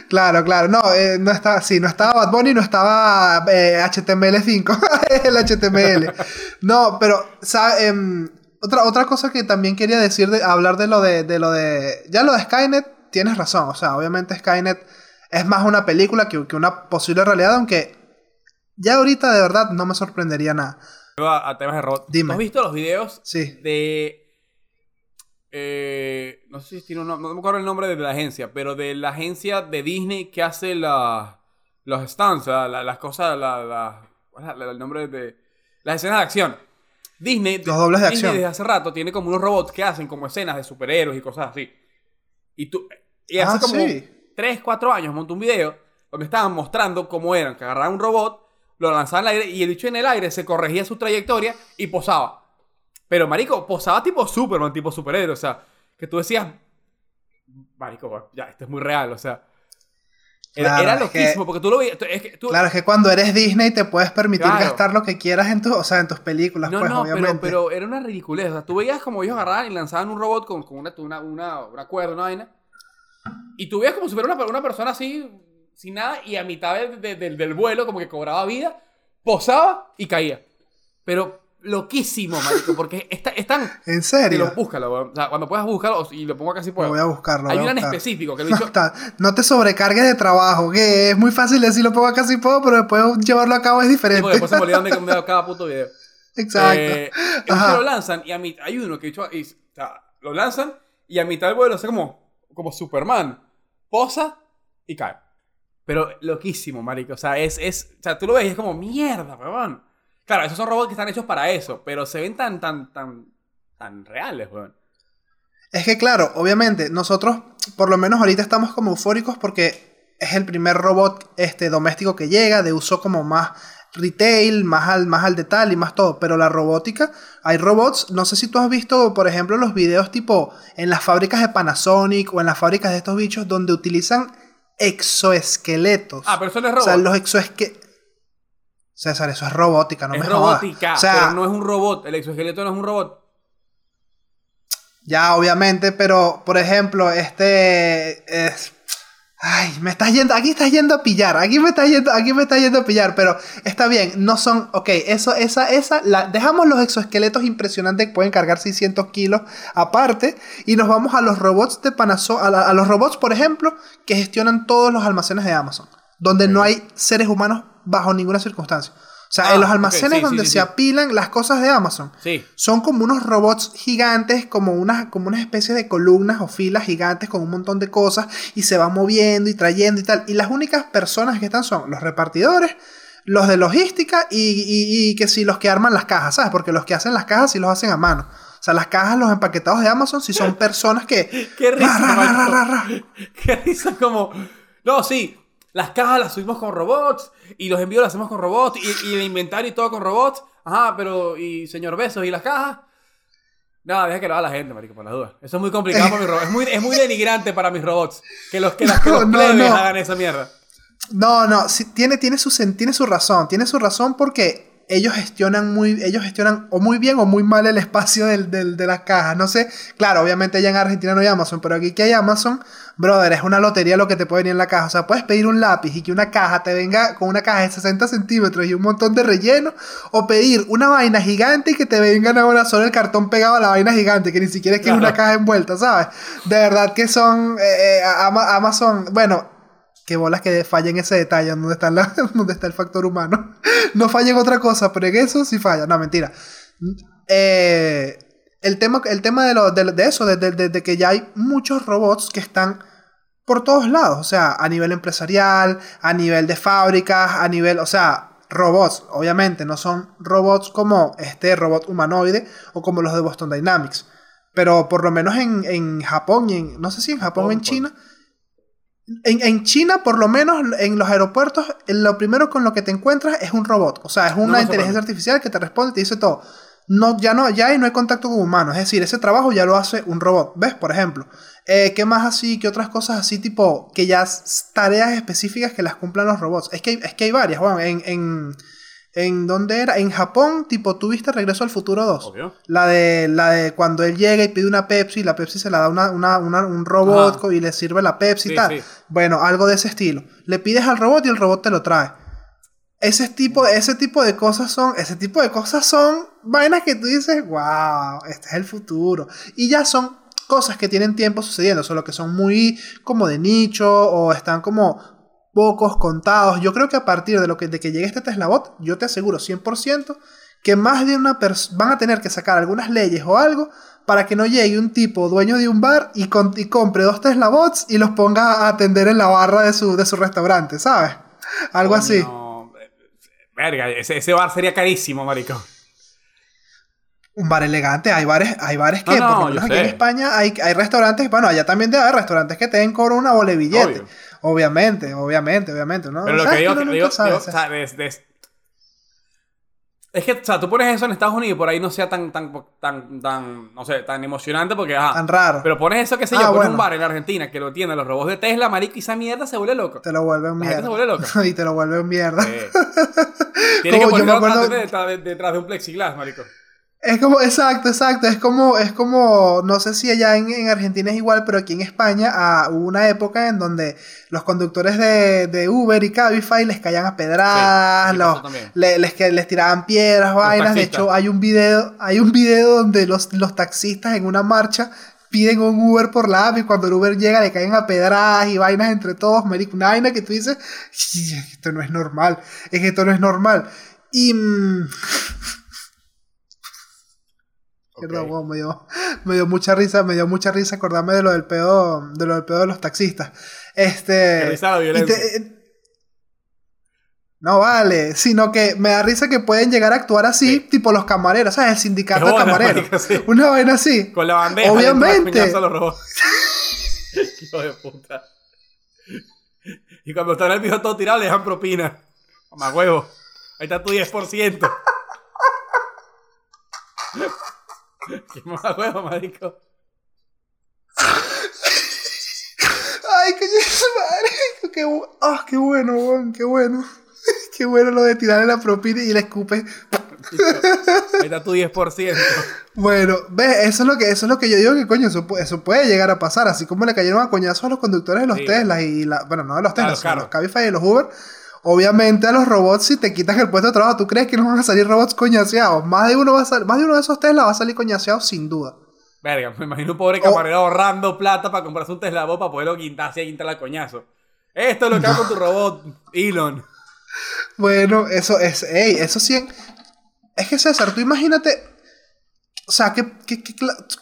claro, claro. No, eh, no estaba, sí, no estaba Bad Bunny, no estaba eh, HTML5, el HTML. No, pero, ¿sabes? Em, otra, otra cosa que también quería decir, de, hablar de lo de, de lo de, ya lo de Skynet, tienes razón. O sea, obviamente Skynet es más una película que, que una posible realidad, aunque ya ahorita de verdad no me sorprendería nada. A, a temas de robot. Dime. ¿Tú ¿Has visto los videos Sí. de. eh, no sé si tiene un nombre, no me acuerdo el nombre de la agencia, pero de la agencia de Disney que hace la, los stunts, la- la- las cosas, la, la- ¿cuál es la- el nombre de. Las escenas de acción. Disney, Los dobles de Disney acción. desde hace rato tiene como unos robots que hacen como escenas de superhéroes y cosas así. Y tú. Y hace Ah, como sí. 3, 4 años montó un video donde estaban mostrando cómo eran, que agarraban un robot, lo lanzaban al aire y el bicho en el aire se corregía su trayectoria y posaba. Pero, marico, posaba tipo Superman, tipo superhéroe. O sea, que tú decías, marico, ya, esto es muy real. O sea, Claro, era es que- loquísimo porque tú lo veías. tú- es que tú- Claro, es que cuando eres Disney te puedes permitir Claro. gastar lo que quieras en, tu, o sea, en tus películas, no, pues, no, obviamente. pero, pero era una ridiculez. O sea, tú veías como ellos agarraban y lanzaban un robot con, con una, una, una, una cuerda, una vaina. Y tú veías como si fuera una, una persona así, sin nada, y a mitad de- de- del- del vuelo, como que cobraba vida, posaba y caía. Pero loquísimo, marico, porque está, están. ¿En serio? lo búscalo, weón. O sea, cuando puedas buscarlo, y lo pongo acá si Lo puedo. voy a buscarlo. Hay en buscar. específico que el No, bicho. está- no te sobrecargues de trabajo, que es muy fácil decir lo pongo acá si puedo, pero después llevarlo a cabo es Sí, diferente. porque después se me olvidan de cada puto video. Exacto. Eh, lo lanzan y a mí hay uno que bicho, y- o sea, lo lanzan y a mitad del vuelo hace como, como Superman. Posa y cae. Pero loquísimo, marico. O sea, es, es, o sea, tú lo ves y es como mierda, weón. Claro, esos son robots que están hechos para eso, pero se ven tan, tan, tan, tan reales, weón. Es que claro, obviamente, nosotros por lo menos ahorita estamos como eufóricos porque es el primer robot este, doméstico que llega, de uso como más retail, más al, más al detalle y más todo. Pero la robótica, hay robots, no sé si tú has visto, por ejemplo, los videos tipo en las fábricas de Panasonic o en las fábricas de estos bichos donde utilizan exoesqueletos. Ah, pero eso no es O robot. sea, los exoesqueletos... César, eso es robótica, no es me jodas. robótica, O sea, pero no es un robot. El exoesqueleto no es un robot. Ya, obviamente, pero por ejemplo, este es. Ay, me estás yendo, aquí estás yendo a pillar, aquí me estás yendo, aquí me estás yendo a pillar, pero está bien, no son, ok, eso, esa, esa, la, dejamos los exoesqueletos impresionantes que pueden cargar 600 kilos aparte y nos vamos a los robots de Panasonic, a los robots, por ejemplo, que gestionan todos los almacenes de Amazon, donde no hay seres humanos bajo ninguna circunstancia. O sea, Ah, en los ok, almacenes sí, donde sí, se apilan las cosas de Amazon, Sí. son como unos robots gigantes, como unas como una especie de columnas o filas gigantes con un montón de cosas y se van moviendo y trayendo y tal. Y las únicas personas que están son los repartidores, los de logística y, y- y que si los que arman las cajas, ¿sabes? Porque los que hacen las cajas sí los hacen a mano. O sea, las cajas, los empaquetados de Amazon, sí son personas que... Qué risa, ra, ra, ra. Qué risa como... No, sí. Las cajas las subimos con robots y los envíos los hacemos con robots y, y el inventario y todo con robots. Ajá, pero... ¿Y señor Besos y las cajas? No, deja que lo haga la gente, marico, por las dudas. Eso es muy complicado para mis robots. Es muy, es muy denigrante para mis robots. Que los que, las, que los no, plebes no. hagan esa mierda. No, no, sí, tiene, tiene, su, tiene su razón. Tiene su razón porque ellos gestionan muy, ellos gestionan o muy bien o muy mal el espacio del, del- de las cajas. No sé, claro, obviamente allá en Argentina no hay Amazon, pero aquí que hay Amazon, brother, es una lotería lo que te puede venir en la caja. O sea, puedes pedir un lápiz y que una caja te venga con una caja de 60 centímetros y un montón de relleno, o pedir una vaina gigante y que te vengan ahora solo el cartón pegado a la vaina gigante, que ni siquiera es que es una caja envuelta, ¿sabes? De verdad que son eh, eh, Ama- Amazon, bueno, que bolas que fallen ese detalle donde está, la, donde está el factor humano. No falla en otra cosa, pero en eso sí falla. No, mentira. Eh, el tema, el tema de, lo, de, de eso, de, de- que ya hay muchos robots que están por todos lados. O sea, a nivel empresarial, a nivel de fábricas, a nivel, o sea, robots. Obviamente no son robots como este robot humanoide o como los de Boston Dynamics. Pero por lo menos en, en Japón y en, no sé si en Japón o en Japón, China. En, en China, por lo menos en los aeropuertos, lo primero con lo que te encuentras es un robot. O sea, es una inteligencia artificial que te responde y te dice todo. No, ya no, ya ahí no hay contacto con humanos. Es decir, ese trabajo ya lo hace un robot. ¿Ves? Por ejemplo. Eh, ¿Qué más así? ¿Qué otras cosas así? Tipo, que ya tareas específicas que las cumplan los robots. Es que hay, es que hay varias. Bueno, en, en, en ¿Dónde era? En Japón, tipo, tuviste Regreso al Futuro 2. Obvio. La de, la de cuando él llega y pide una Pepsi, la Pepsi se la da una, una, una- un robot Ajá. y le sirve la Pepsi y Sí, tal. sí. Bueno, algo de ese estilo. Le pides al robot y el robot te lo trae. Ese tipo, ese tipo de cosas son, ese tipo de cosas son vainas que tú dices, wow, este es el futuro. Y ya son cosas que tienen tiempo sucediendo, solo que son muy como de nicho o están como pocos contados. Yo creo que a partir de lo que, de que llegue este Tesla Bot, yo te aseguro 100% que más de una persona van a tener que sacar algunas leyes o algo para que no llegue un tipo dueño de un bar y, compre dos Tesla Bots y los ponga a atender en la barra de su, de su restaurante, ¿sabes? Algo así. Verga, ese, ese bar sería carísimo, marico. Un bar elegante, hay bares, hay bares No, que, no, por lo yo menos aquí sé. en España, hay, hay restaurantes, bueno, allá también debe haber restaurantes que te den cobro una bola de billete. Obvio. Obviamente, obviamente, obviamente, ¿no? Pero lo ¿Sabes que digo, que digo, digo, o sea, es que, o sea, tú pones eso en Estados Unidos y por ahí no sea tan, tan, tan, tan, no sé, tan emocionante porque, ajá. tan raro. Pero pones eso, qué sé Ah, yo, pones bueno. un bar en Argentina que lo tienen los robots de Tesla, marico, y esa mierda se vuelve loco. te lo vuelven La gente mierda. se vuelve loca. y te lo vuelven mierda. Eh. Tiene que Como yo poner me acuerdo- detrás, de- detrás de un plexiglas, marico. Es como, exacto, exacto. Es como, es como, no sé si allá en, en Argentina es igual, pero aquí en España ah, hubo una época en donde los conductores de, de Uber y Cabify les caían a pedradas, aquí los, le- les, que- les tiraban piedras, vainas. De hecho, hay un video, hay un video donde los, los taxistas en una marcha piden un Uber por la app y cuando el Uber llega le caen a pedradas y vainas entre todos, marico, una vaina que tú dices, esto no es normal, es que esto no es normal. Y... mm, Perdón, me dio, me dio mucha risa, me dio mucha risa acordarme de lo del pedo, de lo del pedo de los taxistas. Este. Risa la y violencia. te- eh, no vale, sino que me da risa que pueden llegar a actuar así, tipo los camareros, ¿sabes? El sindicato de camareros. sí. Una vaina así. Con la bandeja. Obviamente. a los robots. Hijo de puta. Y cuando están el piso todo tirado, le dejan propina. Mamá huevo. Ahí está tu 10%. Qué mamá huevo, marico. Ay, coño, de. Qué, ah, qué bueno, weón, qué bueno. Qué bueno lo de tirarle la propina y le escupe. Ahí está tu 10%. Bueno, ves, eso es lo que, eso es lo que yo digo que coño, eso, eso puede llegar a pasar, así como le cayeron a coñazos a los conductores de los Sí. Teslas y la, bueno, no de los Teslas, de carros. los Cabify y los Uber. Obviamente a los robots si te quitas el puesto de trabajo, ¿tú crees que no van a salir robots coñaseados? Más de uno va a más de uno de esos Teslas va a salir coñaseado sin duda. Verga, me imagino un pobre Oh. camarero ahorrando plata para comprarse un Tesla Bot para poderlo quintarse y quintar al coñazo. Esto es lo que hago con tu robot, Elon. Bueno, eso es, ey, eso sí. Es que César, tú imagínate. O sea, que, que- que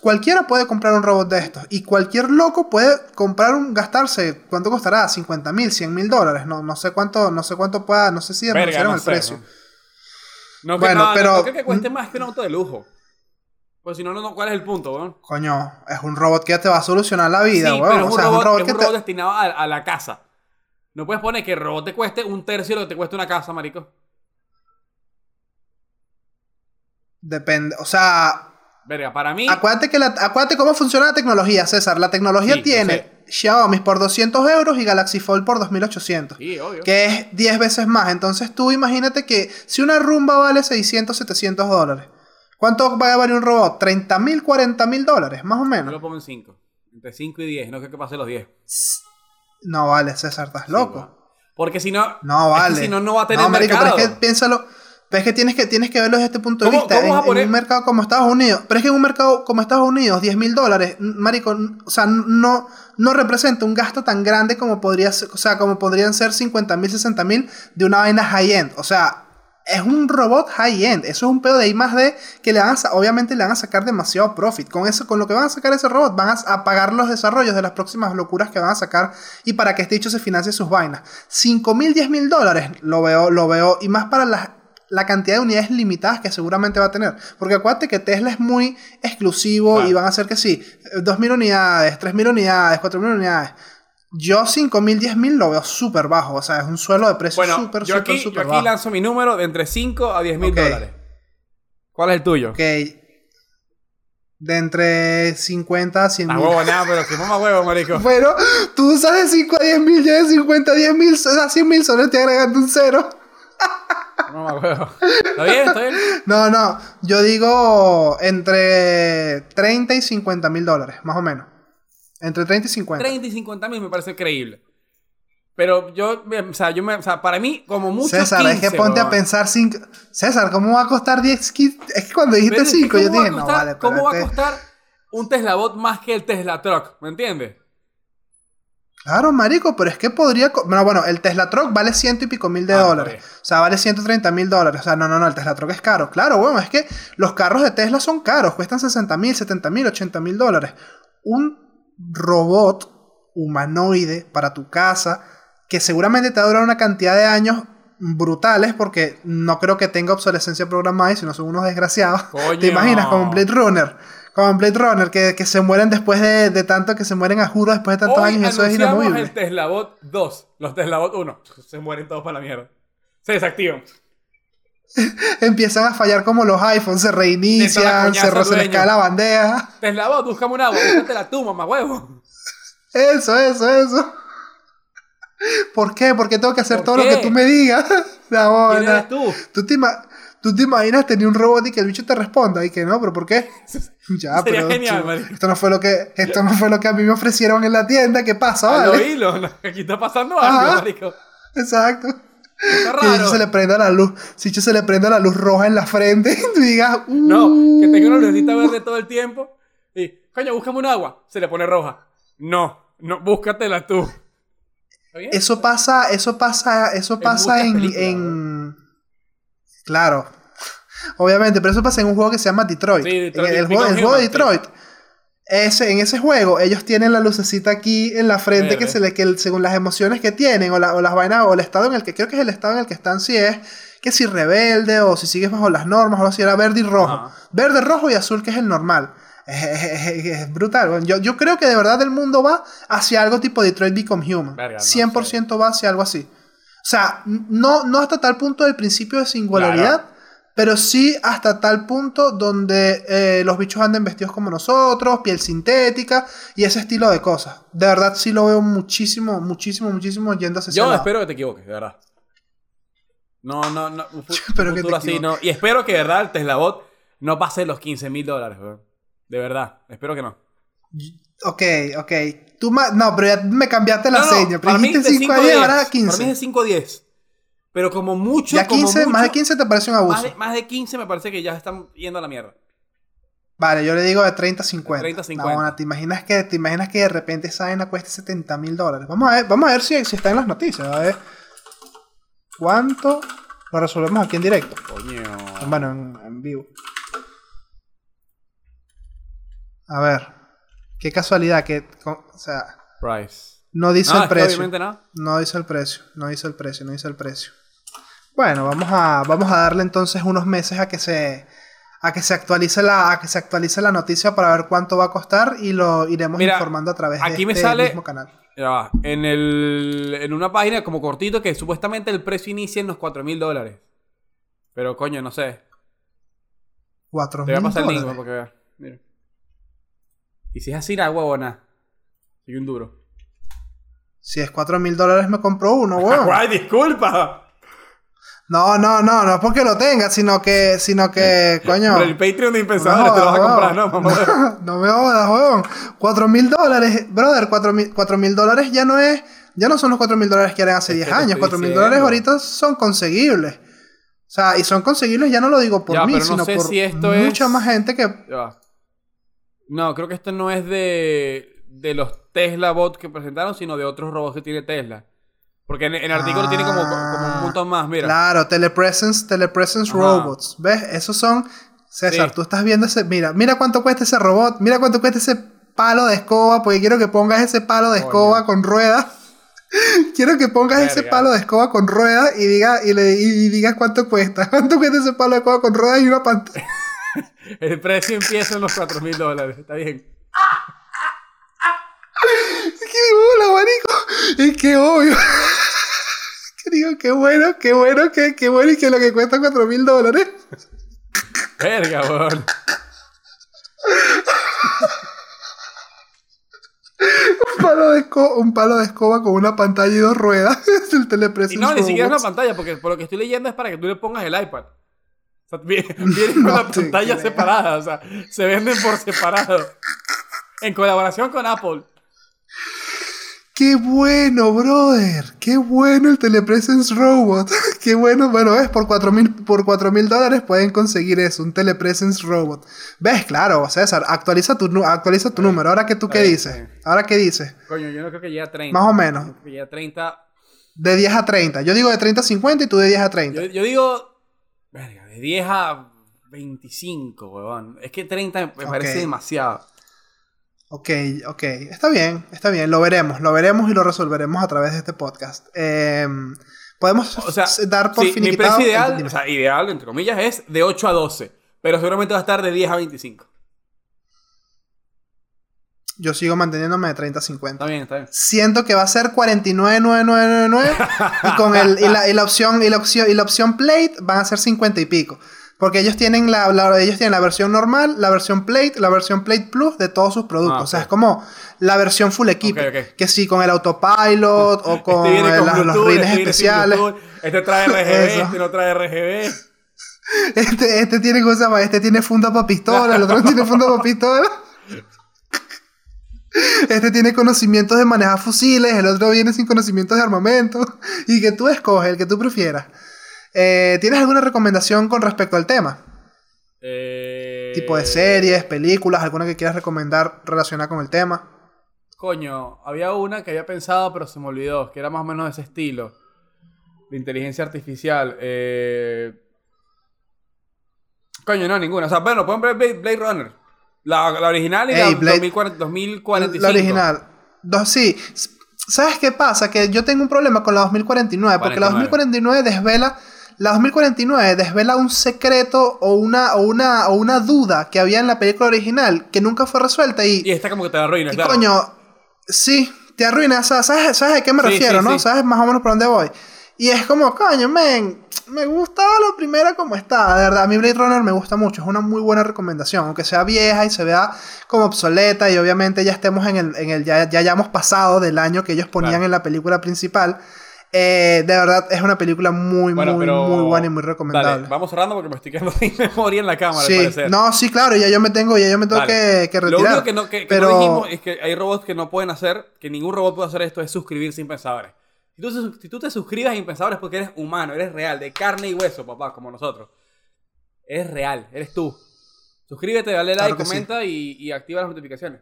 cualquiera puede comprar un robot de estos. Y cualquier loco puede comprar un, gastarse, ¿cuánto costará? 50 mil, 100 mil dólares. No, no sé cuánto, no sé cuánto pueda, no sé si Verga, no el sé, precio. ¿no? No, que, Bueno, no, no, pero- no creo que cueste más que un auto de lujo. Pues si no, no, ¿cuál es el punto, weón? Coño, es un robot que te va a solucionar la vida, sí, weón. pero es O un, sea, robot, es un robot es que un te. robot destinado a, a la casa. No puedes poner que el robot te cueste un tercio de lo que te cuesta una casa, marico. Depende. O sea, Verga, para mí... acuérdate, que la, acuérdate cómo funciona la tecnología, César. La tecnología Sí, yo tiene Xiaomi por 200 euros y Galaxy Fold por 2800. Sí, obvio. que es 10 veces más. Entonces tú imagínate que si una rumba vale 600, 700 dólares, ¿cuánto va a valer un robot? 30 mil, 40 mil dólares, más o Yo menos. lo pongo en 5. Entre 5 y 10. No creo que pase los 10. No vale, César, estás Sí, loco. Porque si no... no es que vale. si no, no va a tener No, marico, mercado. pero es que piénsalo. Pero es que tienes que, tienes que verlo desde este punto de ¿Cómo- vista. En, a en poner- un mercado como Estados Unidos. Pero es que en un mercado como Estados Unidos, 10 mil dólares, marico, o sea, no, no representa un gasto tan grande como podría ser, o sea, como podrían ser 50 mil, 60 mil de una vaina high-end. O sea, es un robot high-end. Eso es un pedo de I más D que le van a, obviamente le van a sacar demasiado profit. Con eso, con lo que van a sacar ese robot, van a, a pagar los desarrollos de las próximas locuras que van a sacar y para que este dicho se financie sus vainas. 5 mil, 10 mil dólares, lo veo, lo veo, y más para las la cantidad de unidades limitadas que seguramente va a tener. Porque acuérdate que Tesla es muy exclusivo Claro. y van a ser que sí, 2.000 unidades, 3.000 unidades, 4.000 unidades. Yo 5.000, 10.000 lo veo súper bajo. O sea, es un suelo de precio Bueno, súper, yo súper, aquí, yo súper aquí bajo. lanzo mi número de entre 5 a 10 mil Ok. dólares. ¿Cuál es el tuyo? Ok. De entre 50 a 100 Ah, mil. huevo, nada, pero que mamá huevo, marico. Bueno, tú usas de 5 a 10 mil, yo de 50 a 10 mil, a 100 mil, solo estoy agregando un cero. Mamá huevo. ¿Está bien? ¿Está bien? No, no, yo digo entre 30 y 50 mil dólares, más o menos. Entre 30 y 50. 30 y 50 mil me parece creíble. Pero yo, o sea, yo me, o sea, para mí, como mucho. César, 15, es que ponte a pensar 5. César, ¿cómo va a costar 10? ki- Es que cuando dijiste Pero es que 5, yo ¿cómo va a dije, no, costar- vale, ¿Cómo va a costar un Tesla Bot más que el Tesla Truck? ¿Me entiendes? Claro, marico, pero es que podría. Bueno, bueno, el Tesla Truck vale ciento y pico mil de Ah, dólares. O sea, vale 130 mil dólares. O sea, no, no, no, el Tesla Truck es caro. Claro, bueno, es que los carros de Tesla son caros. Cuestan 60 mil, 70 mil, 80 mil dólares. Un robot humanoide para tu casa que seguramente te va a durar una cantidad de años brutales porque no creo que tenga obsolescencia programada y si no son unos desgraciados. Coño. ¿Te imaginas? Como en Blade Runner. Como en Blade Runner, que, que se mueren después de, de tanto que se mueren a juro después de tantos Hoy años eso es inamovible. el Tesla Bot 2. Los Tesla Bot 1. Se mueren todos para la mierda. Se desactivan. Empiezan a fallar como los iPhones, se reinician, se, se les dueño. cae la bandeja. Tesla Bot, búscame un agua. Búscate la tu, mamá huevo. Eso, eso, eso. ¿Por qué? ¿Por qué tengo que hacer ¿Por todo lo que tú me digas? La ¿Quién eres tú? ¿Tú te, tú te imaginas tener un robot y que el bicho te responda y que no, pero ¿por qué? Ya, Sería pero genial, marico. esto no fue lo que esto no fue lo que a mí me ofrecieron en la tienda, ¿qué pasa? Al Vale? hilo. no, Aquí está pasando algo, Ajá. marico. Exacto. Está Que raro. se le prenda la luz, si se le prenda la luz roja en la frente y tú digas, No, "Uh". que tenga una lucecita verde todo el tiempo. Y, coño, búscame un agua. Se le pone roja. No, no, búscatela tú. ¿Está bien? Eso pasa, eso pasa, eso pasa en- Claro. Obviamente, pero eso pasa en un juego que se llama Detroit. Sí, Detroit, En el, juego, el juego de Detroit. Ese, en ese juego, ellos tienen la lucecita aquí en la frente que se le, que según las emociones que tienen, o, la- o las vainas, o el estado en el que, creo que es el estado en el que están, si es que si rebelde, o si sigues bajo las normas, o así, era verde y rojo. Verde, rojo y azul, que es el normal. Es, es- es- es brutal. Yo, yo creo que de verdad el mundo va hacia algo tipo Detroit Become Human. Verga, no 100% va hacia algo así. O sea, no, no hasta tal punto del principio de singularidad, pero sí hasta tal punto donde eh, los bichos anden vestidos como nosotros, piel sintética y ese estilo de cosas. De verdad sí lo veo muchísimo, muchísimo, muchísimo yendo hacia ese Yo espero que te equivoques, de verdad. No, no, no. Un espero que te así, no. Y espero que de verdad el Tesla Bot no pase los 15 mil dólares. De verdad. Espero que no. Ok, ok. Tú no, pero ya me cambiaste la No, no, seña. Para mí dijiste de 5 a 5 10, a ahora 10. 15. Para mí es de 5 a 10. Pero como mucho. ya como 15, más de mucho, 15 te parece un abuso. Más de, más de 15 me parece que ya están yendo a la mierda. Vale, yo le digo de 30 a 50. 30 a 50. No, ¿te imaginas que, te imaginas que de repente esa vaina cueste 70 mil dólares? Vamos a ver, vamos a ver si, si está en las noticias. A ver. ¿Cuánto? Lo resolvemos aquí en directo. Coño. Bueno, en, en vivo. A ver. Qué casualidad que. o sea, Price. no dice No, el precio. obviamente no. No dice el precio, no dice el precio, no dice el precio. Bueno, vamos a, vamos a darle entonces unos meses a que se a que se actualice la a que se actualice la noticia para ver cuánto va a costar y lo iremos Mira, informando a través aquí de me este sale- mismo canal. Ya va. En, el, en una página como cortito que supuestamente el precio inicia en los 4 mil dólares. Pero coño, no sé. 4 Te voy a mil pasar el link dólares. para que veas. Mira. Y si es así, la huevona. Soy un duro. Si es 4 mil dólares me compro uno, weón. ¡Guay, disculpa! No, no, no, no es porque lo tenga, sino que, sino que, coño. Por el Patreon de No Impensadores te lo vas a comprar, ¿no? Mamá? No me jodas, weón. 4 mil dólares, brother, 4 mil dólares ya no es, ya no son los 4 mil dólares que eran hace Es 10 que te años. estoy 4 mil dólares ahorita son conseguibles. O sea, y son conseguibles, ya no lo digo por Ya, mí, pero no sino por si esto mucha es- más gente que. Ya. No, creo que esto no es de, de los Tesla Bot que presentaron, sino de otros robots que tiene Tesla. Porque en, en el artículo tiene como, como un montón más, mira. Claro, telepresence, telepresence Ajá. robots. ¿Ves? Esos son. César, Sí. tú estás viendo ese. Mira, mira cuánto cuesta ese robot. Mira cuánto cuesta ese palo de escoba. Porque quiero que pongas ese palo de escoba con ruedas. quiero que pongas ese palo de escoba con ruedas y diga y, le, y digas cuánto cuesta. ¿Cuánto cuesta ese palo de escoba con ruedas y una pantalla? El precio empieza en los 4 mil dólares. Está bien. ¡Qué bola, marico! Es que obvio. Que digo, qué bueno, qué bueno, qué, qué bueno y que lo que cuesta 4 mil dólares. Verga, weón. Un palo, de esco- un palo de escoba con una pantalla y dos ruedas. es el Y telepresence no, ni siquiera es una pantalla, porque por lo que estoy leyendo es para que tú le pongas el iPad. Sea, viene, viene con No la te pantalla creo. separada, o sea, se venden por separado. En colaboración con Apple. ¡Qué bueno, brother! ¡Qué bueno el Telepresence Robot! ¡Qué bueno! Bueno, ves, por 4 mil dólares pueden conseguir eso, un Telepresence Robot. ¿Ves? Claro, César, actualiza tu, actualiza tu número. ¿Ahora qué tú qué bien, dices? bien. ¿Ahora qué dices? Coño, yo no creo que llegue a 30. Más o menos. Yo creo que llegue a 30. De 10 a 30. Yo digo de 30 a 50 y tú de 10 a 30. Yo, yo digo. Verga, de 10 a 25, huevón. Es que 30 me me parece demasiado. Ok, ok. Está bien, está bien. Lo veremos, lo veremos y lo resolveremos a través de este podcast. Eh, Podemos O sea, dar por sí, mi precio ideal, o sea, ideal, entre comillas, es de 8 a 12. Pero seguramente va a estar de 10 a 25. Yo sigo manteniéndome de 30 a 50. Está bien, está bien. Siento que va a ser 49,9999 y con el y la, y la opción y la opción y la opción plate van a ser 50 y pico. Porque ellos tienen la, la- ellos tienen la versión normal, la versión plate, la versión plate plus de todos sus productos. Ah, O sea, es como la versión full equipo. Ok, ok. Que sí, con el autopilot o con, este viene con las- los rines este especiales. Este trae RGB, este no trae RGB. Este, este tiene cosa más, este tiene funda para pistola, el otro no tiene funda para pistola. Este tiene conocimientos de manejar fusiles, el otro viene sin conocimientos de armamento. Y que tú escoges, el que tú prefieras. Eh, ¿Tienes alguna recomendación con respecto al tema? Eh, Tipo de series, películas, alguna que quieras recomendar relacionada con el tema. Coño, había una que había pensado, pero se me olvidó, que era más o menos de ese estilo. De inteligencia artificial. Eh... Coño, no, ninguna. O sea, bueno, pueden ver Blade, Blade Runner. La, la original y Ey, la Blade- 2040 2045. La original. Dos, sí. ¿Sabes qué pasa? Que yo tengo un problema con la 2049, porque la 49. 2049 desvela. La 2049 desvela un secreto o una, o, una, o una duda que había en la película original que nunca fue resuelta y, Y esta como que te la arruina, y claro. coño, sí, te arruina. sa- ¿Sabes, ¿Sabes a qué me Sí, refiero, sí, no? sí. ¿Sabes más o menos por dónde voy? Y es como, coño, men, me gustaba la primera como está. De verdad, a mí Blade Runner me gusta mucho. Es una muy buena recomendación. Aunque sea vieja y se vea como obsoleta y obviamente ya estemos en el, en el ya, ya hayamos pasado del año que ellos ponían Claro. en la película principal. Eh, de verdad, es una película muy, Bueno, muy, pero- muy buena y muy recomendable. Dale, vamos cerrando porque me estoy quedando sin memoria en la cámara, al sí, parecer. no, sí, claro, ya yo me tengo, ya yo me tengo que, que Lo retirar. único que no, que, que pero no dijimos es que hay robots que no pueden hacer, que ningún robot puede hacer esto, es suscribirse a Impensadores. Si tú, si tú te suscribes a Impensadores es porque eres humano, eres real, de carne y hueso, papá, como nosotros. Eres real, eres tú. Suscríbete, dale Claro like, sí. comenta y, y activa las notificaciones.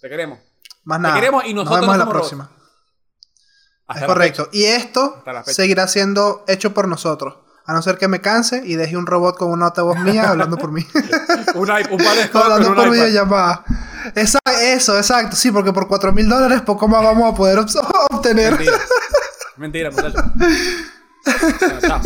Te queremos. más nada. queremos y Nos nosotros vemos en la próxima. Hasta es la correcto. Y esto seguirá siendo hecho por nosotros. A no ser que me canse y deje un robot con una voz mía hablando por mí. Un, un par de hablando un por iPad. videollamada. Esa- eso, exacto. Sí, porque por 4 mil dólares poco más vamos a poder obtener. Mentira. Muchachos. Bueno, chao.